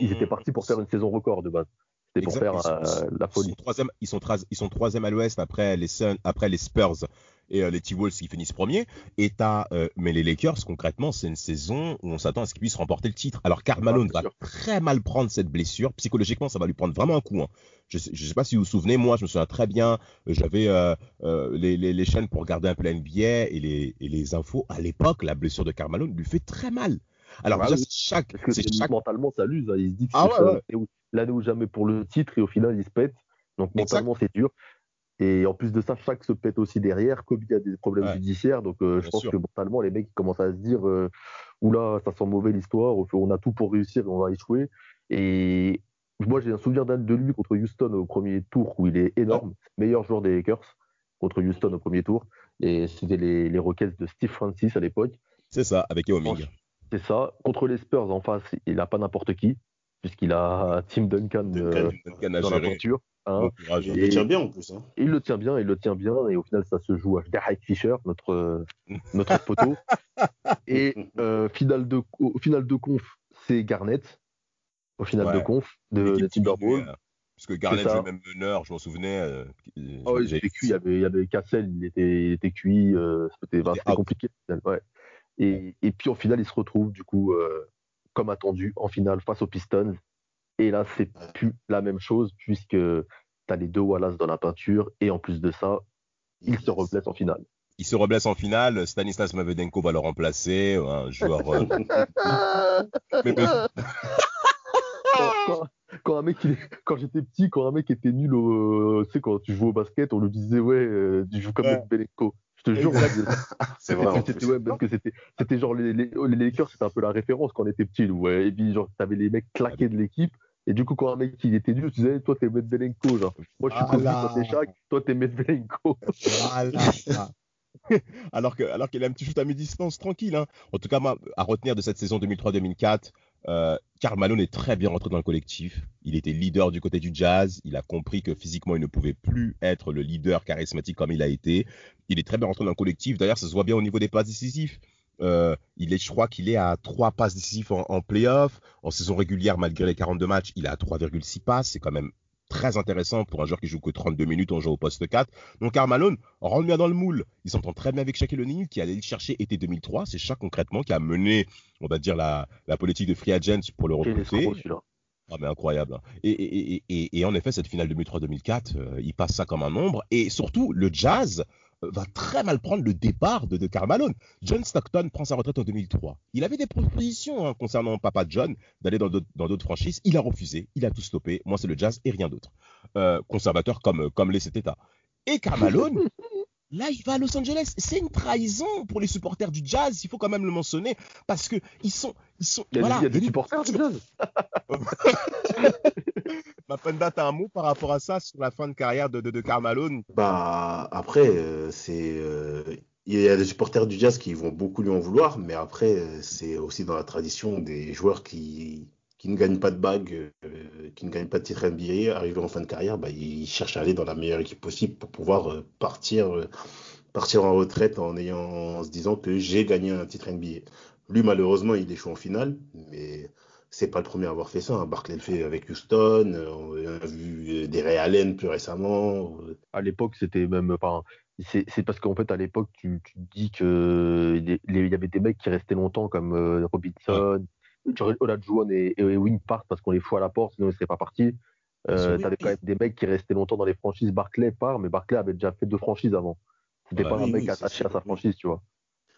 ils étaient partis pour faire une saison record de base. C'est pour faire euh, la folie. Ils sont, troisième, ils sont troisième à l'ouest après les, après les Spurs et euh, les T-Wolves qui finissent premier. Et euh, mais les Lakers, concrètement, c'est une saison où on s'attend à ce qu'ils puissent remporter le titre. Alors, Karl Malone va très mal prendre cette blessure. Psychologiquement, ça va lui prendre vraiment un coup. Hein. Je ne sais, pas si vous vous souvenez, moi, je me souviens très bien. J'avais les, les, chaînes pour regarder un peu la NBA et les, et les infos. À l'époque, la blessure de Karl Malone lui fait très mal. Alors, bah chaque, Parce que chaque... mentalement, ça l'use. Hein. Il se dit que ah c'est l'année ou jamais pour le titre et au final, il se pète. Donc, mentalement, c'est dur. Et en plus de ça, chaque se pète aussi derrière. Kobe a des problèmes judiciaires. Donc, euh, je pense que mentalement, les mecs commencent à se dire euh, Oula, ça sent mauvais l'histoire. On a tout pour réussir et on va échouer. Et moi, j'ai un souvenir de lui contre Houston au premier tour où il est énorme. Meilleur joueur des Lakers contre Houston au premier tour. Et c'était les, les requêtes de Steve Francis à l'époque. C'est ça, avec Yao Ming. C'est ça. Contre les Spurs, en face, il n'a pas n'importe qui, puisqu'il a Tim Duncan, euh, dans la Hein. il le tient bien en plus. Hein. Il le tient bien, il le tient bien, et au final, ça se joue à Derek Fisher, notre, notre poteau. [LAUGHS] Et euh, finale de, au final de conf, c'est Garnett, au final de conf de, Timberwolves. Parce que Garnett le même meneur, je m'en souvenais. Euh, oh, il était cuit, il y avait, il y avait Cassel, il était, il était cuit, euh, c'était compliqué. Ouais. Et, et, puis en finale, il se retrouve du coup, euh, comme attendu, en finale face aux Pistons. Et là, c'est plus la même chose puisque tu as les deux Wallace dans la peinture et en plus de ça, il se reblesse en finale. Il se reblesse en finale, Stanislas Mavedenko va le remplacer, un joueur. Euh, [LAUGHS] quand, un mec, quand j'étais petit, quand un mec était nul, au, tu sais, quand tu joues au basket, on lui disait ouais, euh, tu joues comme Mavedenko. Je te jure, [LAUGHS] c'est vrai. C'était ouais, parce que c'était, c'était genre les, les, les Lakers, c'était un peu la référence quand on était petit. Ouais. Et puis genre, t'avais les mecs claqués de l'équipe. Et du coup, quand un mec qui était dur, tu disais, toi, t'es Medvedenko. Genre. Moi, je suis connu, toi, t'es Shaq, toi, t'es Medvedenko. Voilà. alors que alors qu'il a un petit shoot à mi-distance tranquille. Hein. En tout cas, moi, à retenir de cette saison 2003-2004, euh, Karl Malone est très bien rentré dans le collectif. Il était leader du côté du jazz. Il a compris que physiquement, il ne pouvait plus être le leader charismatique comme il a été. Il est très bien rentré dans le collectif. D'ailleurs, ça se voit bien au niveau des passes décisives. Euh, il est, je crois qu'il est à 3 passes décisives en, en playoff. En saison régulière, malgré les 42 matchs, il est à 3,6 passes. C'est quand même très intéressant pour un joueur qui joue que 32 minutes, on joue au poste 4. Donc Carmalone rentre bien dans le moule. Il s'entend très bien avec Shaquille O'Neal qui allait le chercher été 2003. C'est Shaq concrètement qui a mené, on va dire, la, politique de free agent pour le recruter. Ah mais incroyable. Hein. Et, et, en effet, cette finale 2003-2004, euh, il passe ça comme un nombre. Et surtout, le Jazz va très mal prendre le départ de, de. John Stockton prend sa retraite en 2003. Il avait des propositions hein, concernant Papa John d'aller dans d'autres franchises. Il a refusé, il a tout stoppé. Moi, c'est le jazz et rien d'autre. Euh, conservateur comme, comme cet état. Et Carmalone, [LAUGHS] Là, il va à Los Angeles. C'est une trahison pour les supporters du Jazz. Il faut quand même le mentionner parce que ils sont, ils sont. Il y a, voilà, des, il y a des supporters du Jazz. [LAUGHS] Ma t'as un mot par rapport à ça sur la fin de carrière de, de, de Carmalone Bah après, euh, c'est. Euh, il y a des supporters du Jazz qui vont beaucoup lui en vouloir, mais après, euh, c'est aussi dans la tradition des joueurs qui qui ne gagnent pas de bague, euh, qui ne gagnent pas de titre NBA, arrivé en fin de carrière, bah, ils cherchent à aller dans la meilleure équipe possible pour pouvoir euh, partir, euh, partir en retraite en, ayant, en se disant que j'ai gagné un titre NBA. Lui, malheureusement, il échoue en finale, mais c'est pas le premier à avoir fait ça. Hein. Barclay le fait avec Houston, on a vu des Ray Allen plus récemment. À l'époque, c'était même pas. C'est parce qu'en fait, à l'époque, tu, tu, dis que il y avait des mecs qui restaient longtemps comme Robinson, Olajuwon et, et Wing partent parce qu'on les fout à la porte, sinon ils ne seraient pas partis. Euh, T'avais quand même des mecs qui restaient longtemps dans les franchises. Barclay part, mais Barclay avait déjà fait deux franchises avant. C'était pas un mec attaché à sa franchise, tu vois.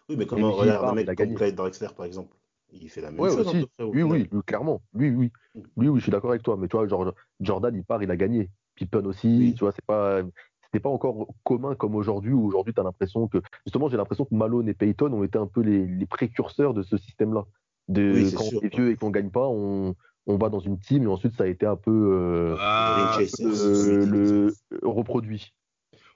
Oui, mais comment regarde un mec comme Clyde Drexler, par exemple Il fait la même chose. Aussi. oui, oui, clairement. Oui, oui. Oui, oui, je suis d'accord avec toi. Mais tu vois, genre, Jordan, il part, il a gagné. Pippen aussi, tu vois, c'est pas c'était pas encore commun comme aujourd'hui, où aujourd'hui, tu as l'impression que, justement, j'ai l'impression que Malone et Payton ont été un peu les, les précurseurs de ce système-là. De, quand on est vieux et qu'on gagne pas, on, on va dans une team et ensuite ça a été un peu euh, ah, euh, le, reproduit.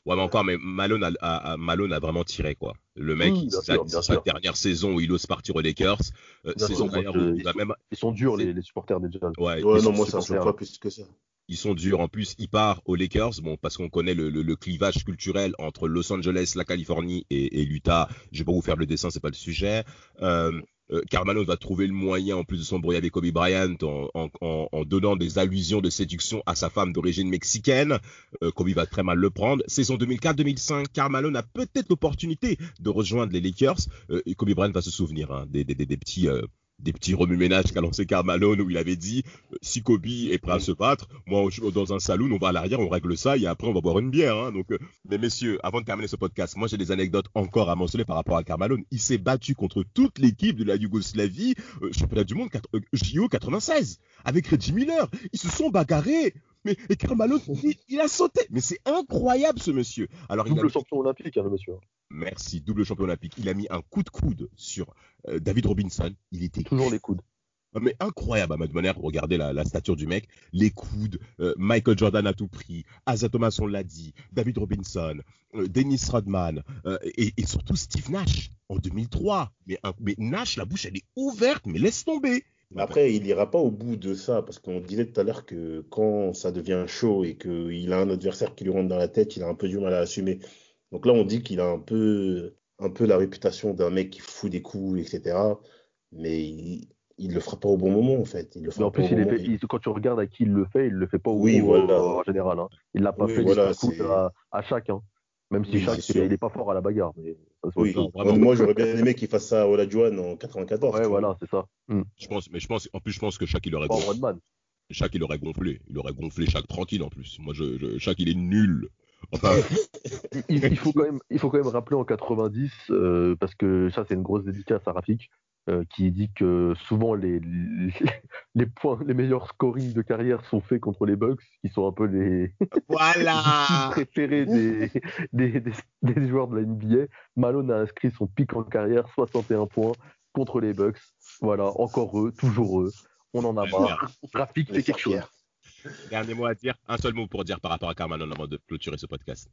Ouais, mais encore, mais Malone a, Malone a vraiment tiré, quoi. Le mec, sa, dernière saison où il ose partir aux Lakers, euh, saison d'ailleurs ils, même... ils, sont durs, les, les supporters des Jazz. Ouais, non, moi, ça ne pas plus que ça. Ils sont durs. En plus, il part aux Lakers, bon, parce qu'on connaît le, le, clivage culturel entre Los Angeles, la Californie et, et l'Utah. Je vais pas vous faire le dessin, c'est pas le sujet. Euh, euh, Carmelo va trouver le moyen, en plus de bruit avec Kobe Bryant, en, donnant des allusions de séduction à sa femme d'origine mexicaine. Euh, Kobe va très mal le prendre. Saison 2004-2005, Carmelo a peut-être l'opportunité de rejoindre les Lakers. Euh, Kobe Bryant va se souvenir hein, des, des, petits des petits remue-ménages qu'a lancé Carmalone où il avait dit euh, si Kobe est prêt à se battre, moi dans un saloon, on va à l'arrière, on règle ça et après on va boire une bière. Hein. Donc, euh, mais messieurs, avant de terminer ce podcast, moi j'ai des anecdotes encore à mentionner par rapport à Carmalone. Il s'est battu contre toute l'équipe de la Yougoslavie, euh, championnat du monde JO 96, avec Reggie Miller. Ils se sont bagarrés. Mais et Carmelo, il, a sauté. Mais c'est incroyable ce monsieur. Alors, double champion olympique, hein, le monsieur. Merci, double champion olympique. Il a mis un coup de coude sur euh, David Robinson. Il était toujours les coudes. Ah, mais incroyable à ma manière, regardez la, stature du mec, les coudes, euh, Michael Jordan a tout pris, Asa Thomas on l'a dit, David Robinson, euh, Dennis Rodman et, surtout Steve Nash en 2003. Mais, mais Nash, la bouche elle est ouverte, mais laisse tomber. Après, il ira pas au bout de ça, parce qu'on disait tout à l'heure que quand ça devient chaud et qu'il a un adversaire qui lui rentre dans la tête, il a un peu du mal à assumer. Donc là, on dit qu'il a un peu, un peu la réputation d'un mec qui fout des coups, etc. Mais il, il le fera pas au bon moment, en fait. Il le en plus, quand tu regardes à qui il le fait, il le fait pas au oui, bon moment en général. Hein. Il l'a pas fait voilà, à, à chaque. Hein. Même si chaque, il n'est pas fort à la bagarre. Mais oui, moi j'aurais bien aimé qu'il fasse ça à Olajuwon en 94. Ouais, voilà, c'est ça. Hmm. Je pense, mais je pense, en plus, je pense que chaque il aurait gonflé. Chaque il aurait gonflé. Il aurait gonflé chaque tranquille en plus. Moi, je, chaque il est nul. Enfin... [LAUGHS] il, faut quand même, il faut quand même rappeler en 90, euh, parce que ça c'est une grosse dédicace à Rafik, euh, qui dit que souvent les, les, [LAUGHS] points, les meilleurs scoring de carrière sont faits contre les Bucks, qui sont un peu les, voilà [LAUGHS] préférés des, des, des, joueurs de la NBA. Malone a inscrit son pic en carrière, 61 points contre les Bucks. Voilà, encore eux, toujours eux. On en a marre. Graphique fait quelque chose. Dernier mot à dire, un seul mot pour dire par rapport à Carmelo avant de clôturer ce podcast.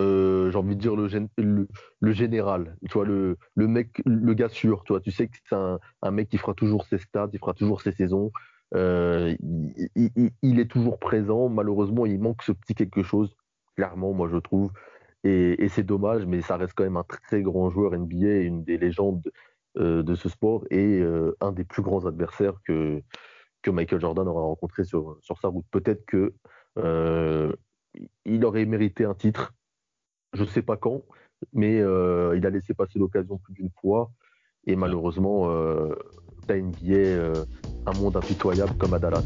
Euh, j'ai envie de dire le, général, tu vois, le, le, mec, le gars sûr, tu vois, tu sais que c'est un, mec qui fera toujours ses stats, il fera toujours ses saisons, euh, il, est toujours présent, malheureusement il manque ce petit quelque chose, clairement, moi je trouve, et, c'est dommage, mais ça reste quand même un très grand joueur NBA, une des légendes euh, de ce sport, et un des plus grands adversaires que, que Michael Jordan aura rencontré sur, sur sa route. Peut-être que il aurait mérité un titre, je ne sais pas quand, mais euh, il a laissé passer l'occasion plus d'une fois. Et malheureusement, euh, t'as euh, un monde impitoyable comme à Dallas.